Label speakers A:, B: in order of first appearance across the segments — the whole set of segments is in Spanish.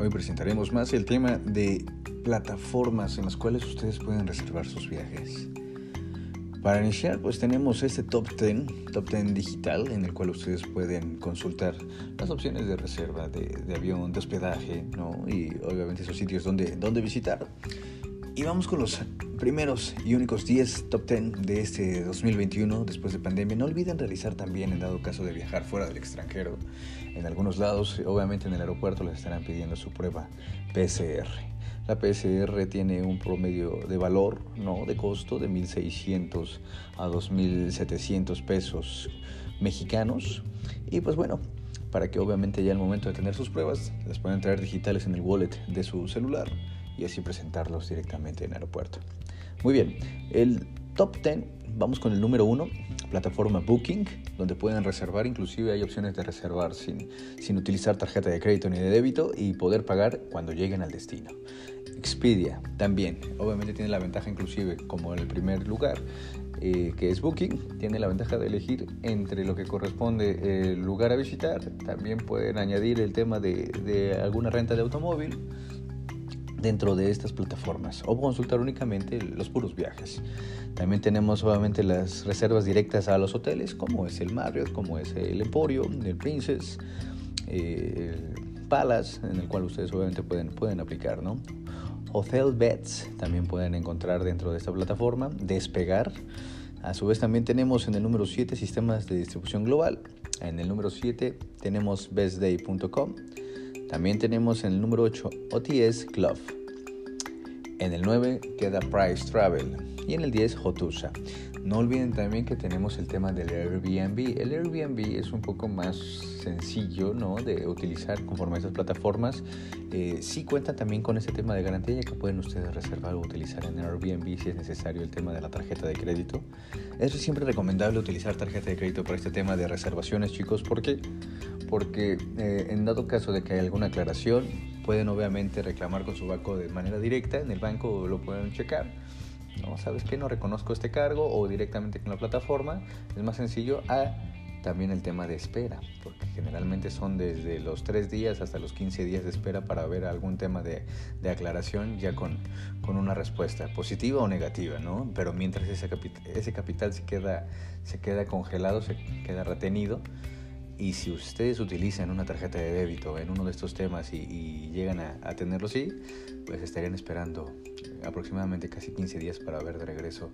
A: Hoy presentaremos más el tema de plataformas en las cuales ustedes pueden reservar sus viajes. Para iniciar, pues tenemos este top 10, top 10 digital, en el cual ustedes pueden consultar las opciones de reserva de, avión, de hospedaje, ¿no? Y obviamente esos sitios donde, donde visitar. Y vamos con los primeros y únicos 10 top 10 de este 2021 después de pandemia. No olviden realizar también, en dado caso de viajar fuera del extranjero, en algunos lados, obviamente en el aeropuerto les estarán pidiendo su prueba PCR. La PCR tiene un promedio de valor, ¿no? de costo de 1.600 a 2.700 pesos mexicanos. Y pues bueno, para que obviamente ya al momento de tener sus pruebas las puedan traer digitales en el wallet de su celular y así presentarlos directamente en aeropuerto. Muy bien, el top 10, vamos con el número 1, plataforma Booking, donde pueden reservar, inclusive hay opciones de reservar sin, sin utilizar tarjeta de crédito ni de débito y poder pagar cuando lleguen al destino. Expedia también, obviamente tiene la ventaja inclusive como el primer lugar, eh, que es Booking, tiene la ventaja de elegir entre lo que corresponde el lugar a visitar, también pueden añadir el tema de alguna renta de automóvil, dentro de estas plataformas o consultar únicamente los puros viajes. También tenemos obviamente las reservas directas a los hoteles, como es el Marriott, como es el Emporio, el Princess, eh, el Palace, en el cual ustedes obviamente pueden, pueden aplicar, ¿no? Hotel Beds también pueden encontrar dentro de esta plataforma. Despegar. A su vez también tenemos en el número 7 sistemas de distribución global. En el número 7 tenemos bestday.com. También tenemos en el número 8 OTS Club. En el 9 queda Price Travel y en el 10 Hotusa. No olviden también que tenemos el tema del Airbnb. El Airbnb es un poco más sencillo ¿no? de utilizar conforme a estas plataformas. Eh, sí cuenta también con ese tema de garantía que pueden ustedes reservar o utilizar en Airbnb si es necesario el tema de la tarjeta de crédito. Es siempre recomendable utilizar tarjeta de crédito para este tema de reservaciones, chicos. ¿Por qué? Porque eh, en dado caso de que hay alguna aclaración, pueden obviamente reclamar con su banco de manera directa. En el banco lo pueden checar ¿no? ¿Sabes qué? No reconozco este cargo o directamente con la plataforma. Es más sencillo a también el tema de espera, porque generalmente son desde los 3 días hasta los 15 días de espera para ver algún tema de, de aclaración ya con, con, una respuesta positiva o negativa, ¿no? Pero mientras ese, capital, ese capital se queda, se queda congelado, se queda retenido, y si ustedes utilizan una tarjeta de débito en uno de estos temas y, llegan a, tenerlo así, pues estarían esperando aproximadamente casi 15 días para ver de regreso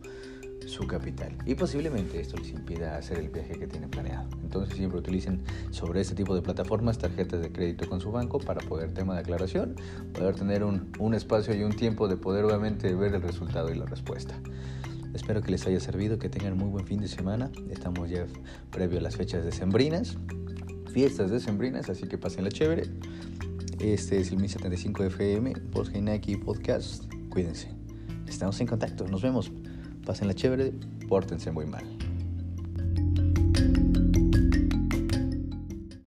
A: su capital. Y posiblemente esto les impida hacer el viaje que tienen planeado. Entonces siempre utilicen sobre este tipo de plataformas tarjetas de crédito con su banco para poder tema de aclaración, poder tener un, un espacio y un tiempo de poder obviamente ver el resultado y la respuesta. Espero que les haya servido, que tengan muy buen fin de semana. Estamos ya previo a las fechas decembrinas, fiestas decembrinas, así que pasen la chévere. Este es el 1075 FM, Post Podcast. Cuídense. Estamos en contacto, nos vemos. Pasen la chévere, pórtense muy mal.